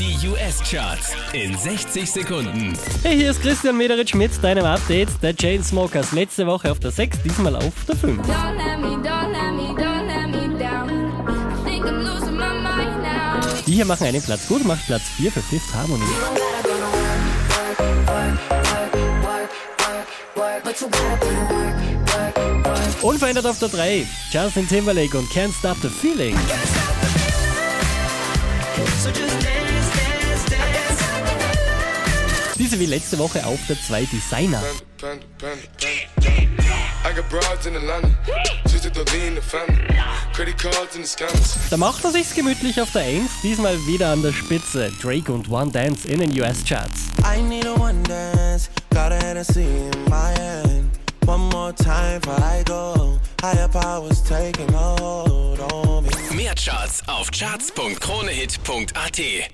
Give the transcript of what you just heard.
Die US-Charts in 60 Sekunden. Hey, hier ist Christian Mederitsch mit deinem Update. Der Chainsmokers letzte Woche auf der 6, diesmal auf der 5. Don't let me, don't let me, don't let me down. I think I'm losing my mind now. Die hier machen einen Platz gut, macht Platz 4 für Fifth Harmony. Unverändert auf der 3, Justin Timberlake und Can't Stop the Feeling. Diese wie letzte Woche auf der 2 Designer. Panda, panda, panda. Da macht er sich's gemütlich auf der 1, diesmal wieder an der Spitze. Drake und One Dance in den US-Charts. I need a one dance, got a Hennessy in my hand. One more time before I go. Higher powers taking hold on me. Mehr Charts auf charts.kronehit.at.